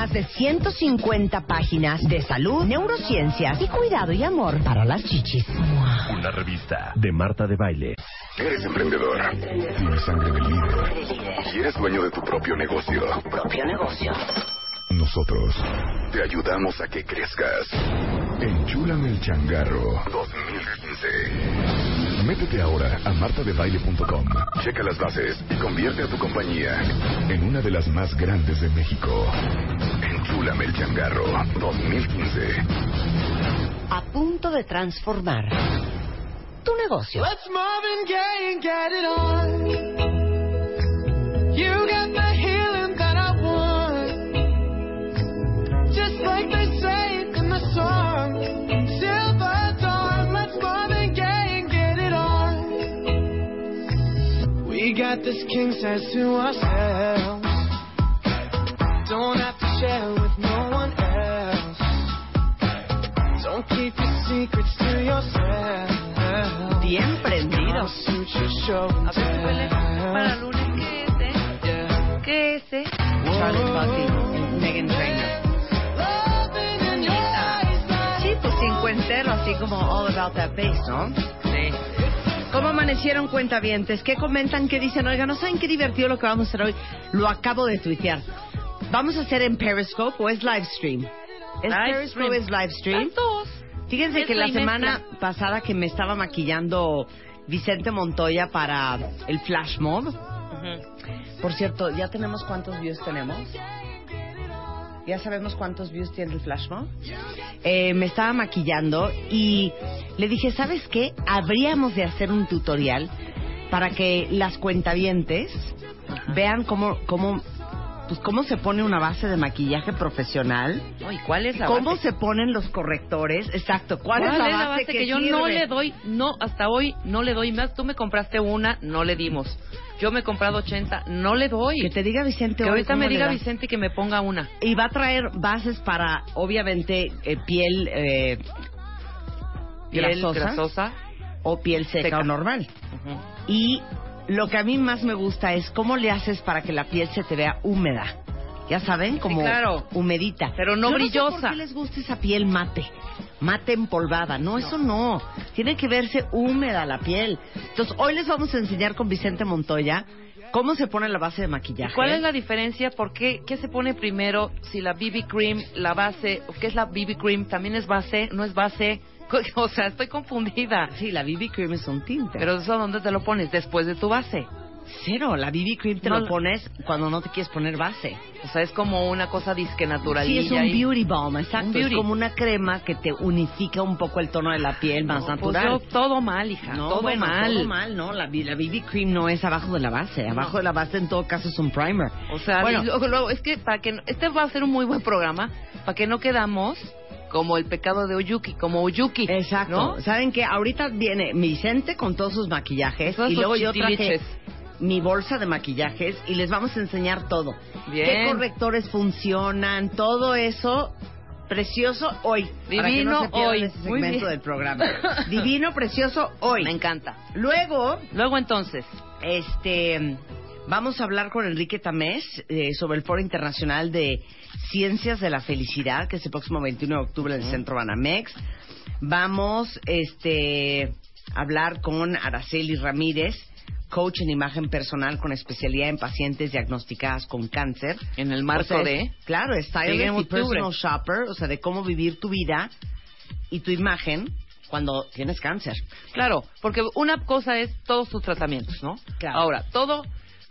Más de 150 páginas de salud, neurociencias y cuidado y amor para las chichis. Una revista de Marta de Baile. Eres emprendedor. Tienes sangre de líder. Y eres dueño de tu propio negocio. Propio negocio. Nosotros te ayudamos a que crezcas. Enchúlame el changarro 2015. Métete ahora a martadebaile.com. Checa las bases y convierte a tu compañía en una de las más grandes de México. Enchúlame el changarro 2015. A punto de transformar tu negocio. Let's Marvin Gaye and get it on. We this king size to ourselves. Don't have to share with no one else. Don't keep your secrets to yourself. Bien prendido. Suit your show and A ver, huele para lunes. ¿Qué es ese? ¿Qué es ese? Charlotte Bussey, Megan Trainor. Loving in your eyes like Sí, pues cincuentero, así como all about that bass, ¿no? ¿Cómo amanecieron cuentavientes? ¿Qué comentan? ¿Qué dicen? Oigan, ¿no saben qué divertido lo que vamos a hacer hoy? Lo acabo de tuitear. ¿Vamos a hacer en Periscope o es live stream? ¿Es Live Periscope stream. es live stream? Fíjense que la semana mezcla. pasada que me estaba maquillando Vicente Montoya para el Flash Mob. Por cierto, ¿ya tenemos cuántos views tenemos? ¿Ya sabemos cuántos views tiene el Flash Mob? Eh, me estaba maquillando y le dije, ¿sabes qué? Habríamos de hacer un tutorial para que las cuentavientes vean cómo, cómo, pues cómo se pone una base de maquillaje profesional, No, ¿Y cuál es la cómo base? se ponen los correctores, exacto, cuál, ¿Cuál es la base, que, yo no le doy? No, hasta hoy no le doy más. Tú me compraste una, no le dimos. Yo me he comprado 80, no le doy. Que te diga Vicente Que ahorita me diga. Vicente que me ponga una. Y va a traer bases para, obviamente, eh, piel, eh, Piel grasosa, grasosa. o piel seca, Seca. o normal. Y lo que a mí más me gusta es cómo le haces para que la piel se te vea húmeda. Ya saben, como claro. humedita. Pero no Yo brillosa. No sé ¿Por qué les gusta esa piel mate? Mate empolvada. No, eso no. Tiene que verse húmeda la piel. Entonces, hoy les vamos a enseñar con Vicente Montoya cómo se pone la base de maquillaje. ¿Cuál es la diferencia? ¿Por qué? ¿Qué se pone primero? Si la BB cream, la base, ¿qué es la BB cream? ¿También es base? ¿No es base? O sea, estoy confundida. Sí, la BB cream es un tinte. Pero eso, ¿dónde te lo pones? Después de tu base. Cero, la BB cream te No, lo pones cuando no te quieres poner base. O sea, es como una cosa disque Sí, naturalilla. es un y- beauty balm, exacto. Un beauty. Es como una crema que te unifica un poco el tono de la piel más No, pues natural. yo todo mal, hija. no, todo bueno, mal. todo mal, no. La, la BB cream no es abajo de la base. Abajo de la base, en todo caso, es un primer. O sea, bueno, y luego, luego, es que para que este va a ser un muy buen programa, para que no quedamos como el pecado de Oyuki, como Oyuki. exacto. ¿no? ¿Saben qué? Ahorita viene Vicente con todos sus maquillajes Todos y luego yo traje mi bolsa de maquillajes y les vamos a enseñar todo. Bien. ¿Qué correctores funcionan? Todo eso precioso hoy. para que Divino no se pierdan hoy. ese Muy segmento bien. del programa. Divino, precioso hoy. Me encanta. Luego, Luego entonces, este, vamos a hablar con Enrique Tamés eh, sobre el Foro Internacional de Ciencias de la Felicidad, que es el próximo 21 de octubre en el Centro Banamex. Vamos, este, a hablar con Araceli Ramírez, coach en imagen personal con especialidad en pacientes diagnosticadas con cáncer. en el marco O sea, de... Claro, stylist y personal shopper, o sea, de cómo vivir tu vida y tu imagen cuando tienes cáncer. Claro, porque una cosa es todos tus tratamientos, ¿no? Claro. Ahora, todo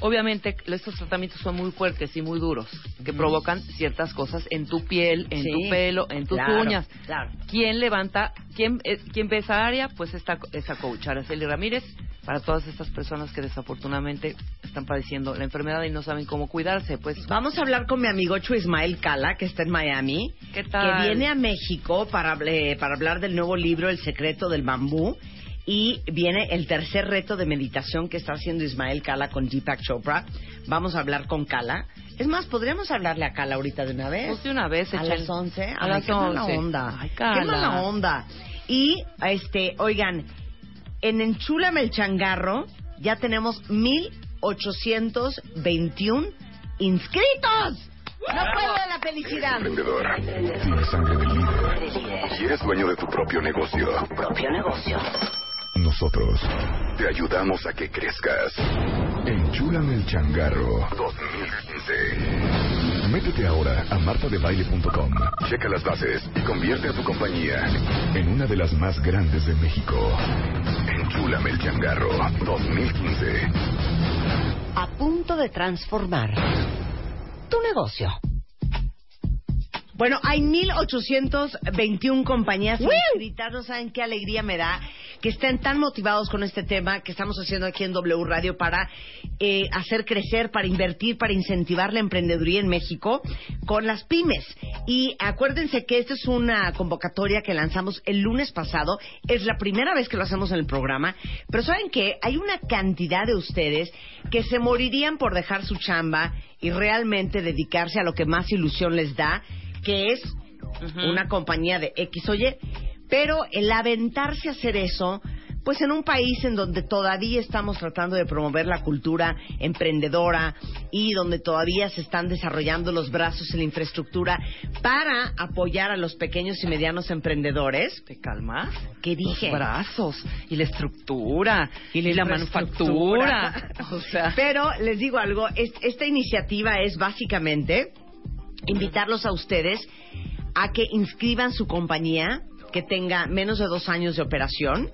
obviamente estos tratamientos son muy fuertes y muy duros, que provocan ciertas cosas en tu piel, en Sí, tu pelo, en tus claro, uñas. claro. ¿Quién levanta, quién, eh, quién ve esa área? Pues esta, esa coach, Araceli Ramírez, para todas estas personas que desafortunadamente están padeciendo la enfermedad y no saben cómo cuidarse. Pues Vamos a hablar con mi amigo Chu Ismael Cala, que está en Miami, ¿Qué tal? que viene a México para, para hablar del nuevo libro El secreto del bambú. Y viene el tercer reto de meditación que está haciendo Ismael Cala con Deepak Chopra. Vamos a hablar con Cala. Es más, podríamos hablarle a Cala ahorita de una vez. Pues de una vez, A las 11. A Ay, las qué mala 11. onda. Ay, Qué Cala. mala onda. Y, este, oigan, en Enchúlame el Changarro ya tenemos 1821 inscritos. No puedo de la felicidad. Emprendedor. Tienes sangre de líder. Y eres dueño de tu propio negocio. Propio negocio. Nosotros te ayudamos a que crezcas. Enchúlame el changarro 2015. Métete ahora a martadebaile.com. Checa las bases y convierte a tu compañía en una de las más grandes de México. Enchúlame el changarro 2015. A punto de transformar tu negocio. Bueno, hay 1821 compañías inscritas. No saben qué alegría me da que estén tan motivados con este tema que estamos haciendo aquí en W Radio para eh, hacer crecer, para invertir, para incentivar la emprendeduría en México con las pymes. Y acuérdense que esta es una convocatoria que lanzamos el lunes pasado. Es la primera vez que lo hacemos en el programa. Pero ¿saben qué? Hay una cantidad de ustedes que se morirían por dejar su chamba y realmente dedicarse a lo que más ilusión les da, que es una compañía de X o Y. Pero el aventarse a hacer eso, pues en un país en donde todavía estamos tratando de promover la cultura emprendedora y donde todavía se están desarrollando los brazos en la infraestructura para apoyar a los pequeños y medianos emprendedores. ¿Te calmas? ¿Qué dije? Los brazos y la estructura y, la manufactura. o sea, Pero les digo algo, es- esta iniciativa es básicamente invitarlos a ustedes a que inscriban su compañía que tenga menos de dos años de operación,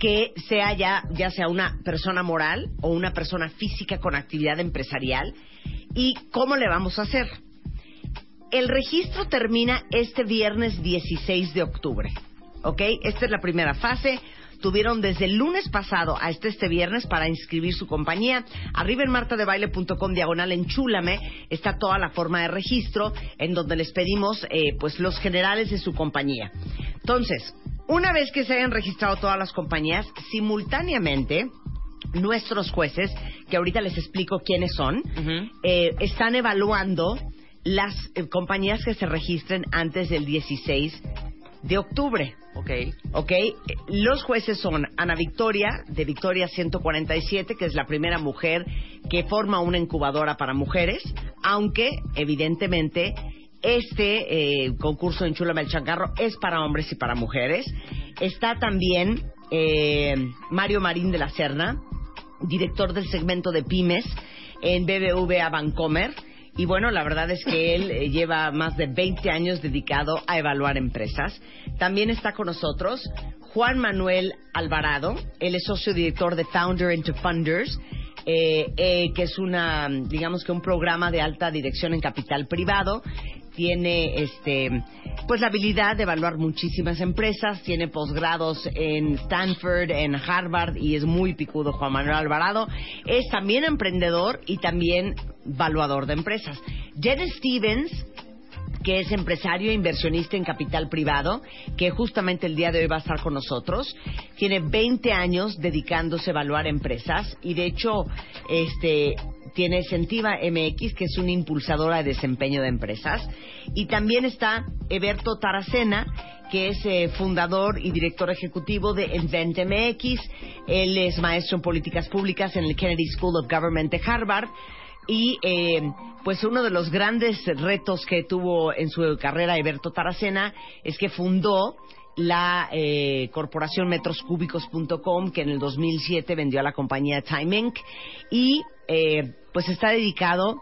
que sea ya, ya sea una persona moral o una persona física con actividad empresarial. ¿Y cómo le vamos a hacer? El registro termina este viernes 16 de octubre. ¿Ok? Esta es la primera fase. Tuvieron desde el lunes pasado hasta este viernes para inscribir su compañía. Arriba en martadebaile.com diagonal enchúlame está toda la forma de registro en donde les pedimos eh, pues los generales de su compañía. Entonces, una vez que se hayan registrado todas las compañías, simultáneamente nuestros jueces, que ahorita les explico quiénes son, eh, están evaluando las eh, compañías que se registren antes del 16 de octubre. ok. ¿Ok? Los jueces son Ana Victoria, de Victoria 147, que es la primera mujer que forma una incubadora para mujeres, aunque, evidentemente, este eh, concurso en Chula Melchangarro es para hombres y para mujeres. Está también eh, Mario Marín de la Serna, director del segmento de pymes en BBVA Bancomer. Y bueno, la verdad es que él eh, lleva más de 20 años dedicado a evaluar empresas. También está con nosotros Juan Manuel Alvarado. Él es socio director de Founder into Funders, eh, eh, que es una, digamos que un programa de alta dirección en capital privado. Tiene este, pues la habilidad de evaluar muchísimas empresas. Tiene posgrados en Stanford, en Harvard y es muy picudo Juan Manuel Alvarado. Es también emprendedor y también valuador de empresas. Jen Stevens que es empresario e inversionista en capital privado, que justamente el día de hoy va a estar con nosotros. Tiene 20 años dedicándose a evaluar empresas y de hecho este tiene Sentiva MX, que es una impulsadora de desempeño de empresas. Y también está Eberto Taracena, que es eh, fundador y director ejecutivo de Invent MX. Él es maestro en políticas públicas en el Kennedy School of Government de Harvard. Y eh, pues uno de los grandes retos que tuvo en su carrera Eberto Taracena es que fundó la eh, corporación metroscúbicos.com que en el 2007 vendió a la compañía Time Inc. y eh, pues está dedicado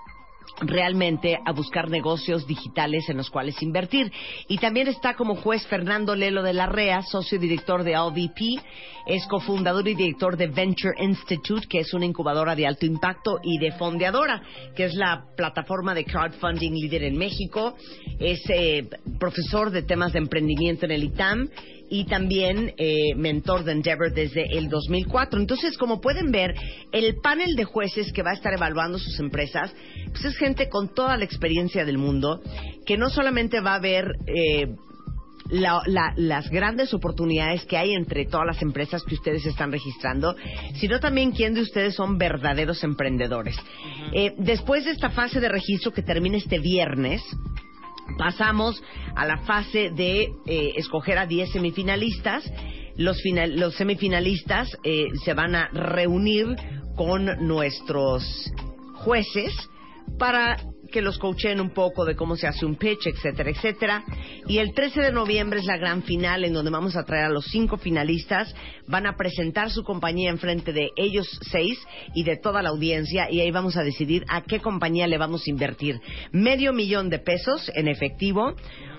realmente a buscar negocios digitales en los cuales invertir. Y también está como juez Fernando Lelo de la REA, socio director de LVP, es cofundador y director de Venture Institute, que es una incubadora de alto impacto, y de Fondeadora, que es la plataforma de crowdfunding líder en México. Es eh, profesor de temas de emprendimiento en el ITAM y también eh, mentor de Endeavor desde el 2004. Entonces, como pueden ver, el panel de jueces que va a estar evaluando sus empresas, pues es gente con toda la experiencia del mundo, que no solamente va a ver eh, la- la- las grandes oportunidades que hay entre todas las empresas que ustedes están registrando, sino también quién de ustedes son verdaderos emprendedores. Eh, después de esta fase de registro que termina este viernes, pasamos a la fase de eh, escoger a 10 semifinalistas. Los, final- los semifinalistas eh, se van a reunir con nuestros jueces para que los coachen un poco de cómo se hace un pitch, etcétera, etcétera. Y el 13 de noviembre es la gran final en donde vamos a traer a los cinco finalistas. Van a presentar su compañía en frente de ellos seis y de toda la audiencia y ahí vamos a decidir a qué compañía le vamos a invertir. Medio millón de pesos en efectivo,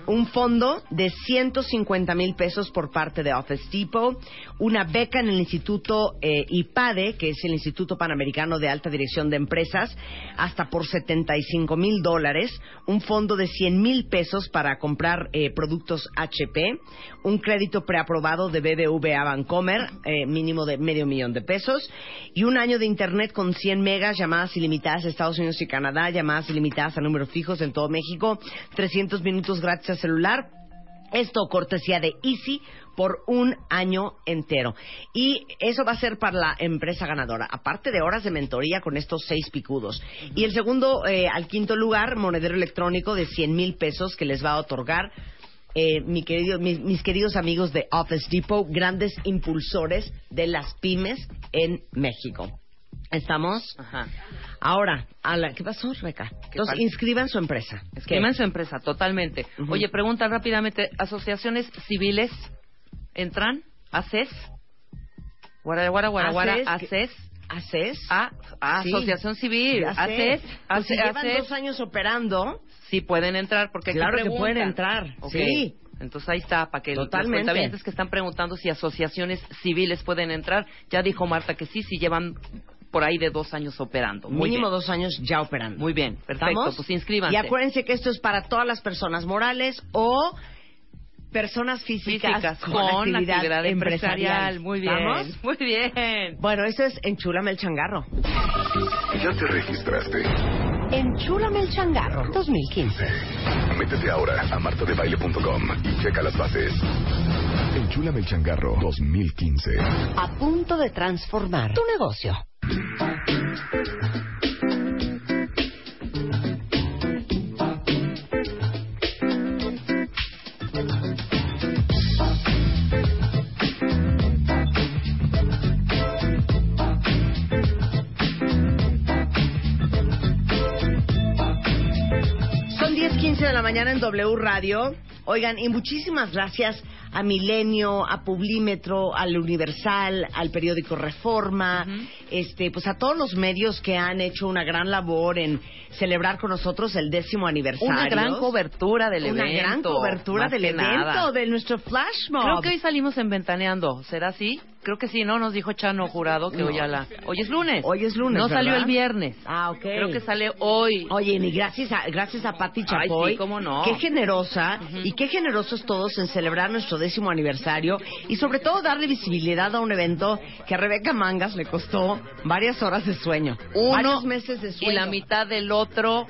un fondo de 150 mil pesos por parte de Office Depot, una beca en el Instituto eh, IPADE, que es el Instituto Panamericano de Alta Dirección de Empresas, hasta por 75 mil dólares, un fondo de 100 mil pesos para comprar eh, productos HP, un crédito preaprobado de BBVA Bancomer, eh, mínimo de medio millón de pesos, y un año de Internet con 100 megas, llamadas ilimitadas a Estados Unidos y Canadá, llamadas ilimitadas a números fijos en todo México, 300 minutos gratis celular. Esto cortesía de Easy por un año entero. Y eso va a ser para la empresa ganadora, aparte de horas de mentoría con estos seis picudos. Y el segundo eh, al quinto lugar, monedero electrónico de 100 mil pesos que les va a otorgar eh, mi querido- mis, mis queridos amigos de Office Depot, grandes impulsores de las pymes en México. ¿Estamos? Ajá. Ahora, a la, ¿qué pasó, Rebeca? Entonces, inscriban su empresa. Esquema su empresa, totalmente. Oye, pregunta rápidamente, ¿asociaciones civiles entran? ¿ACES? Guara, guara, guara, guara, ACES, ACES. ¿Haces? A, a Sí. Asociación Civil. ACES. Pues si llevan dos años operando, Sí pueden entrar porque Claro que pueden entrar, Ok. sí. Entonces ahí está, para que Totalmente. los que están preguntando si asociaciones civiles pueden entrar, ya dijo Marta que sí, si llevan por ahí de dos años operando. Muy mínimo bien. dos años ya operando. Muy bien, perfecto, ¿Estamos? pues inscríbanse. Y acuérdense que esto es para todas las personas morales o personas físicas, Físicas con, con, actividad, actividad, empresarial. Muy bien, ¿Estamos? muy bien. Bueno, eso es Enchúlame el Changarro. ¿Ya te registraste? Enchúlame el Changarro 2015. Métete ahora a martadebaile.com y checa las bases. Enchúlame el changarro 2015. A punto de transformar tu negocio. Son 10:15 de la mañana en W Radio. Oigan, y muchísimas gracias a Milenio, a Publímetro, al Universal, al periódico Reforma, este, pues a todos los medios que han hecho una gran labor en celebrar con nosotros el décimo aniversario. Una gran cobertura del Una evento. gran cobertura del evento, nada. de nuestro flash mob. Creo que hoy salimos en Ventaneando. ¿Será así? Creo que sí, ¿no? Nos dijo Chano Jurado que No. hoy a la... Hoy es lunes. Hoy es lunes, No salió el viernes. Ah, ok. Creo que sale hoy. Oye, y gracias a, gracias a Patti Ay, Chapoy. sí, cómo no. Qué generosa y qué generosos todos en celebrar nuestro décimo aniversario y sobre todo darle visibilidad a un evento que a Rebeca Mangas le costó varias horas de sueño. Uno varios meses de sueño. y la mitad del otro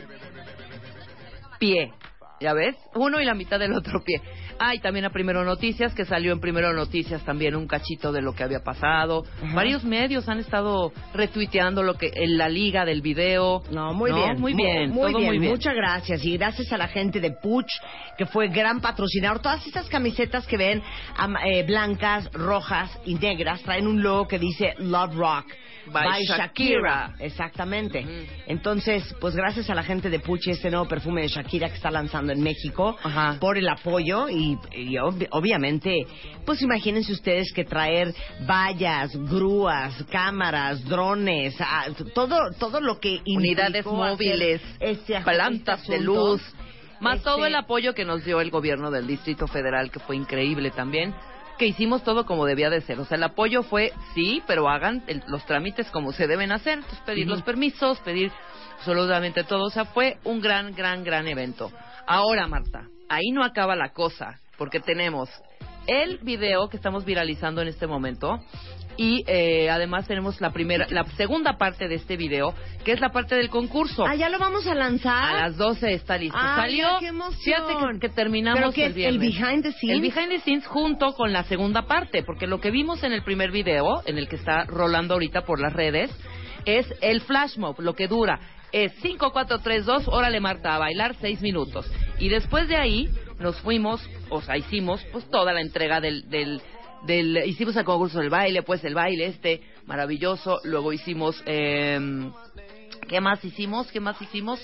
pie. ¿Ya ves? Uno y la mitad del otro pie. Ah, y también a Primero Noticias, que salió en Primero Noticias también un cachito de lo que había pasado. Ajá. Varios medios han estado retuiteando lo que en la liga del video. No, muy No, bien. muy bien, Muy, todo bien. muy bien. Muchas gracias. Y gracias a la gente de Puch, que fue gran patrocinador. Todas estas camisetas que ven eh, blancas, rojas y negras traen un logo que dice Love Rock. By Shakira. Exactamente. Entonces, pues gracias a la gente de Puch y este nuevo perfume de Shakira que está lanzando en México Ajá. por el apoyo y, y ob- obviamente, pues imagínense ustedes que traer vallas, grúas, cámaras, drones, todo todo lo que Unidades móviles, este plantas este de luz, más Este- todo el apoyo que nos dio el gobierno del Distrito Federal, que fue increíble también, que hicimos todo como debía de ser. O sea, el apoyo fue, sí, pero hagan el- los trámites como se deben hacer. Entonces, pedir los permisos, pedir absolutamente todo. O sea, fue un gran, gran, gran evento. Ahora, Marta, ahí no acaba la cosa, porque tenemos el video que estamos viralizando en este momento y eh, además tenemos la primera, la segunda parte de este video, que es la parte del concurso. Ah, ya lo vamos a lanzar. A las 12 está listo. Salió. qué. Fíjate que, que terminamos ¿Pero qué el es, viernes. el behind the scenes? El behind the scenes junto con la segunda parte, porque lo que vimos en el primer video, en el que está rolando ahorita por las redes, es el flash mob, lo que dura. Es 5, 4, 3, 2, órale Marta, a bailar 6 minutos. Y después de ahí nos fuimos, o sea, hicimos pues toda la entrega del, del, del hicimos el concurso del baile, pues el baile este maravilloso. Luego hicimos, eh, ¿qué más hicimos? ¿Qué más hicimos?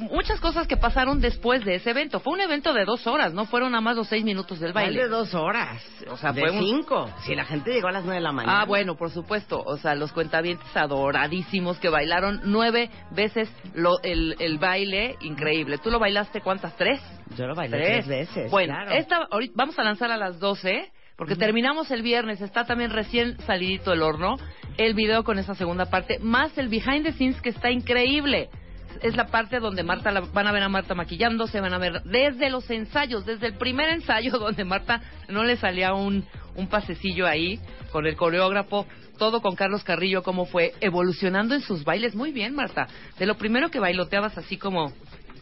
Muchas cosas que pasaron después de ese evento. Fue un evento de dos horas, no fueron nada más los seis minutos del baile. de dos horas. O sea, de fue un- cinco. Si la gente llegó a las nueve de la mañana. Ah, bueno, por supuesto. O sea, los cuentavientes adoradísimos que bailaron nueve veces lo- el, el baile, increíble. ¿Tú lo bailaste cuántas? ¿Tres? Yo lo bailé tres, veces. Bueno, claro. esta, ahorita vamos a lanzar a las 12, porque terminamos el viernes, está también recién salidito del horno, el video con esa segunda parte, más el behind the scenes que está increíble. Es la parte donde Marta, la- van a ver a Marta maquillándose, van a ver desde los ensayos, desde el primer ensayo donde Marta no le salía un, un pasecillo ahí con el coreógrafo, todo con Carlos Carrillo, cómo fue evolucionando en sus bailes. Muy bien, Marta. De lo primero que bailoteabas así como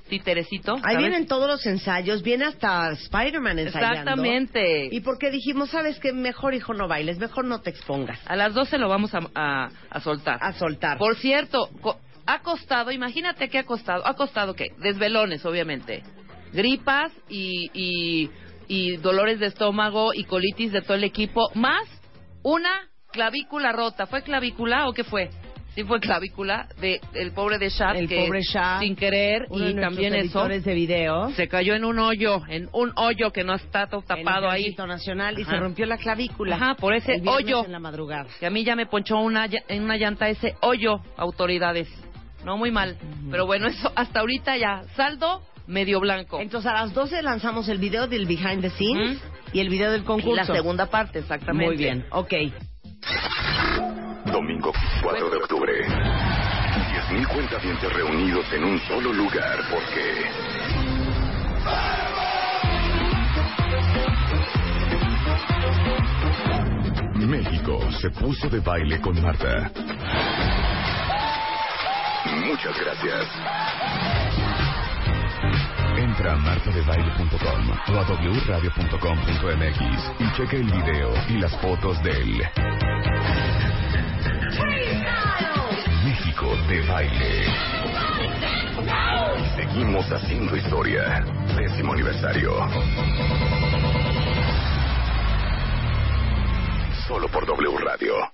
títerecito. Ahí vienen todos los ensayos, viene hasta Spider-Man ensayando. Exactamente. Y porque dijimos, ¿sabes qué? Mejor, hijo, no bailes, mejor no te expongas. A las 12 lo vamos a, a- a soltar. A soltar. Por cierto, co- ha costado, imagínate qué ha costado. ¿Ha costado qué? Desvelones, obviamente. Gripas y, y, y dolores de estómago y colitis de todo el equipo, más una clavícula rota. ¿Fue clavícula o qué fue? Sí fue clavícula de el pobre de Shad El que pobre Shad, sin querer Uno y también eso de video. se cayó en un hoyo, en un hoyo que no está todo tapado en el ahí. Nacional y Ajá. se rompió la clavícula. Ajá, por ese El hoyo. en la madrugada. Que a mí ya me ponchó una, en una llanta ese hoyo, autoridades. No muy mal. Pero bueno, eso hasta ahorita ya. Saldo medio blanco. Entonces a las 12 lanzamos el video del behind the scenes y el video del y concurso. la segunda parte, exactamente. Muy bien, ok. Domingo 4 de octubre. 10.000 cuentavientes reunidos en un solo lugar porque... México se puso de baile con Marta. Muchas gracias. Entra a martadebaile.com o a wradio.com.mx y checa el video y las fotos del México de baile. Seguimos haciendo historia. Décimo aniversario. Solo por W Radio.